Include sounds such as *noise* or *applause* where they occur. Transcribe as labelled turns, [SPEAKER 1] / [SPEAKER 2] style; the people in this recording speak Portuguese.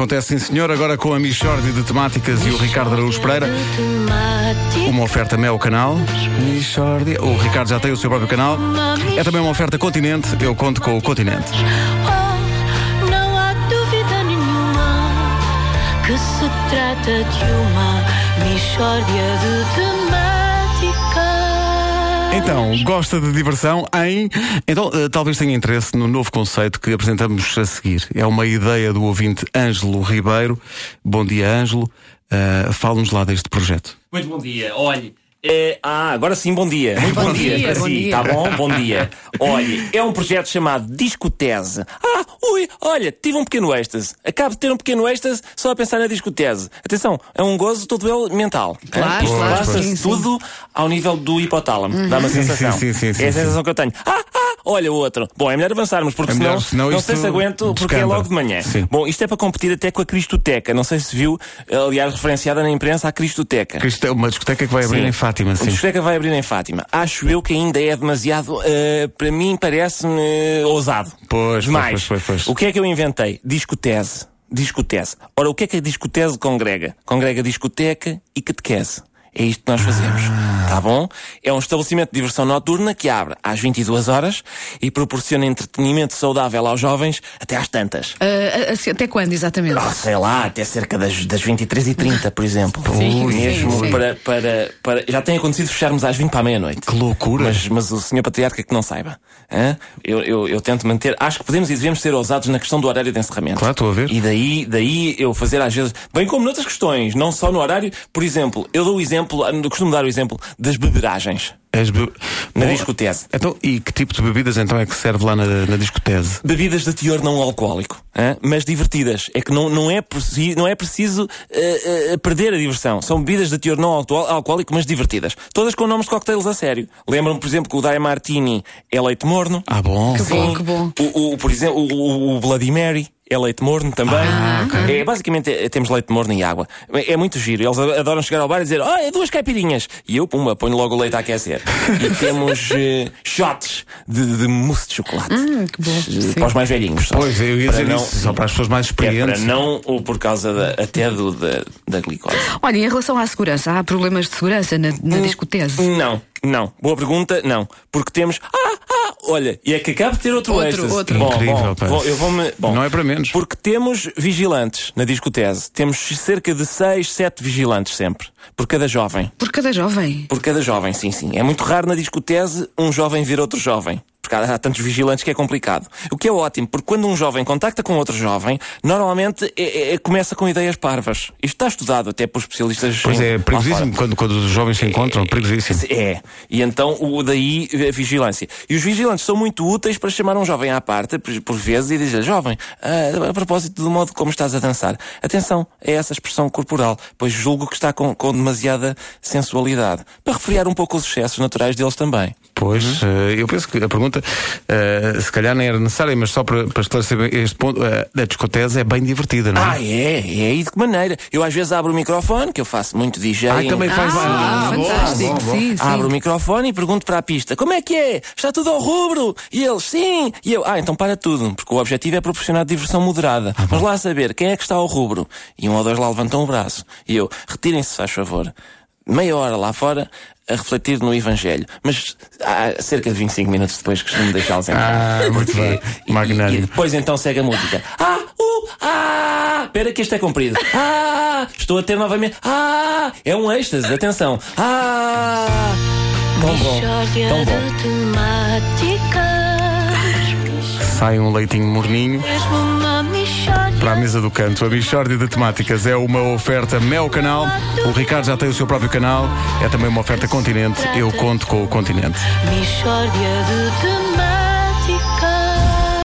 [SPEAKER 1] Acontece sim, senhor. Agora com a Michórdia de Temáticas e o Ricardo Araújo Pereira. Uma oferta Mel Canal. Michórdia. O Ricardo já tem o seu próprio canal. É também uma oferta Continente. Eu conto com o Continente.
[SPEAKER 2] Oh, não há dúvida nenhuma que se trata de uma mistória de temáticas.
[SPEAKER 1] Então, gosta de diversão em. Então, eh, talvez tenha interesse no novo conceito que apresentamos a seguir. É uma ideia do ouvinte Ângelo Ribeiro. Bom dia, Ângelo. Uh, Fale-nos lá deste projeto.
[SPEAKER 3] Muito bom dia. Olhe. É- ah, agora sim, bom dia. Muito bom, dia,
[SPEAKER 4] dia,
[SPEAKER 3] para
[SPEAKER 4] bom
[SPEAKER 3] si,
[SPEAKER 4] dia.
[SPEAKER 3] tá bom? Bom dia. Olhe, é um projeto chamado Discotese. Ah, ui, olha, tive um pequeno êxtase. Acabo de ter um pequeno êxtase só a pensar na discotese. Atenção, é um gozo todo ele mental.
[SPEAKER 4] Claro,
[SPEAKER 3] Isto
[SPEAKER 4] claro,
[SPEAKER 3] Passa-se tudo ao nível do hipotálamo. Dá uma sensação.
[SPEAKER 1] sim, sim, sim,
[SPEAKER 3] é a sensação que eu tenho. Ah, ah, olha o outro. Bom, é melhor avançarmos, porque
[SPEAKER 1] É
[SPEAKER 3] senão,
[SPEAKER 1] melhor, senão
[SPEAKER 3] não sei se aguento, porque é logo de manhã.
[SPEAKER 1] Sim.
[SPEAKER 3] Bom, isto é para competir até com a Cristoteca. Não sei se viu, aliás, referenciada na imprensa a Cristoteca.
[SPEAKER 1] Isto é uma discoteca que vai abrir
[SPEAKER 3] Sim.
[SPEAKER 1] em Fátima, sim.
[SPEAKER 3] discoteca vai abrir em Fátima. Acho eu que ainda é demasiado, eh, para mim parece-me eh, ousado.
[SPEAKER 1] Pois,
[SPEAKER 3] Demais.
[SPEAKER 1] pois, pois, pois, pois.
[SPEAKER 3] O que é que eu inventei? Discotese. Discotese. Ora, o que é que a discotese congrega? Congrega discoteca e catequese. É isto que nós fazemos.
[SPEAKER 1] Ah.
[SPEAKER 3] Tá bom? É um estabelecimento de diversão noturna que abre às 22 horas e proporciona entretenimento saudável aos jovens até às tantas.
[SPEAKER 4] Assim, até quando, exatamente?
[SPEAKER 3] Ah, sei lá, até cerca das, das 23h30, por exemplo.
[SPEAKER 4] Sim, sim,
[SPEAKER 3] Mesmo
[SPEAKER 4] sim.
[SPEAKER 3] Para, para, para. Já tem acontecido fecharmos às 20 para a meia-noite.
[SPEAKER 1] Que loucura.
[SPEAKER 3] Mas, mas o senhor Patriarca que não saiba. Hã? Eu, eu, eu tento manter. Acho que podemos e devemos ser ousados na questão do horário de encerramento.
[SPEAKER 1] Claro, estou a ver.
[SPEAKER 3] E daí, daí eu fazer às vezes. Bem como noutras questões, não só no horário. Por exemplo, eu dou o exemplo, eu costumo dar o exemplo das beberagens.
[SPEAKER 1] As be-
[SPEAKER 3] Na
[SPEAKER 1] Bom,
[SPEAKER 3] discotese.
[SPEAKER 1] Então, e que tipo de bebidas então é que serve lá na, na discotese?
[SPEAKER 3] Bebidas de teor não alcoólico, hã? mas divertidas. É que não, não, é, preci- não é preciso eh, eh, perder a diversão. São bebidas de teor não alcoólico, mas divertidas. Todas com nomes de cocktails a sério. Lembram-me, por exemplo, que o Dai Martini é leite morno.
[SPEAKER 1] Ah, bom.
[SPEAKER 4] Que bom, que bom.
[SPEAKER 3] O, o- por exemplo, o, o- o Bloody Mary. É leite morno também.
[SPEAKER 1] Ah,
[SPEAKER 3] é, basicamente é- temos leite morno e água. É, é muito giro. Eles adoram chegar ao bar e dizer: Ah, é duas caipirinhas. E eu, pumba, ponho logo o leite a aquecer. e *laughs* temos eh, shots de, de mousse de chocolate.
[SPEAKER 4] Hum, que bom.
[SPEAKER 3] Eh,
[SPEAKER 4] Sim.
[SPEAKER 3] Para os mais velhinhos. só.
[SPEAKER 1] Pois, eu ia
[SPEAKER 3] Para
[SPEAKER 1] dizer
[SPEAKER 3] não-
[SPEAKER 1] isso, só para as pessoas mais
[SPEAKER 3] É para
[SPEAKER 1] experientes.
[SPEAKER 3] não, ou por causa da, até do, da, da glicose.
[SPEAKER 4] Olha, em relação à segurança, há problemas de segurança na, na
[SPEAKER 3] Hum.
[SPEAKER 4] discotese?
[SPEAKER 3] Não, não. Boa pergunta, não. Porque temos. Ah, olha, e é que acabo de ter outro,
[SPEAKER 4] Outro,
[SPEAKER 3] êxtase.
[SPEAKER 4] outro.
[SPEAKER 3] Bom,
[SPEAKER 1] Incrível,
[SPEAKER 3] bom,
[SPEAKER 1] pá.
[SPEAKER 3] vou- eu vou-me. Bom,
[SPEAKER 1] Não é para menos.
[SPEAKER 3] Porque temos vigilantes na discotese. Temos cerca de 6, 7 vigilantes sempre. Por cada jovem.
[SPEAKER 4] Por cada jovem.
[SPEAKER 3] Por cada jovem, sim, sim. É muito raro na discotese um jovem ver outro jovem. Porque há, há tantos vigilantes que é complicado. O que é ótimo, porque quando um jovem contacta com outro jovem, normalmente é- é- começa com ideias parvas. Isto está estudado até por especialistas.
[SPEAKER 1] Pois é,
[SPEAKER 3] lá
[SPEAKER 1] perigosíssimo quando, quando os jovens se encontram, perigosíssimo.
[SPEAKER 3] É. E então, o daí a vigilância. E os vigilantes são muito úteis para chamar um jovem à parte, por, por vezes, e dizer: Jovem, ah, a propósito do modo como estás a dançar, atenção a essa expressão corporal, pois julgo que está com, com demasiada sensualidade. Para refriar um pouco os excessos naturais deles também.
[SPEAKER 1] Pois, eh, eu penso que a pergunta, eh, se calhar nem era necessária, mas só para, para esclarecer este ponto, eh, a discotese é bem divertida, não é?
[SPEAKER 3] Ah, é? É? E de que maneira? Eu às vezes abro o microfone, que eu faço muito DJ.
[SPEAKER 1] Ah, também faz lá.
[SPEAKER 4] Ah,
[SPEAKER 1] Ah, bom,
[SPEAKER 4] fantástico,
[SPEAKER 1] bom, bom.
[SPEAKER 4] sim, sim.
[SPEAKER 3] Abro o microfone e pergunto para a pista: Como é que é? Está tudo ao rubro? E eles: Sim. E eu: Ah, então para tudo, porque o objetivo é proporcionar diversão moderada. Vamos lá saber quem é que está ao rubro. E um ou dois lá levantam o braço. E eu: Retirem-se, faz favor. Meia hora lá fora a refletir no Evangelho. Mas há cerca de 25 minutos depois costumo deixá-los entrar.
[SPEAKER 1] Ah, muito bem.
[SPEAKER 3] E-
[SPEAKER 1] Magnânimo.
[SPEAKER 3] E, depois então segue a música. Ah, uh, ah, espera que este é comprido. Ah, estou a ter novamente. Ah, é um êxtase, atenção. Ah, tão bom, tão bom.
[SPEAKER 1] Sai um leitinho morninho. Para a mesa do canto. A Michórdia de Temáticas é uma oferta Mel Canal. O Ricardo já tem o seu próprio canal. É também uma oferta Continente. Eu conto com o Continente.
[SPEAKER 2] Mistória de temáticas.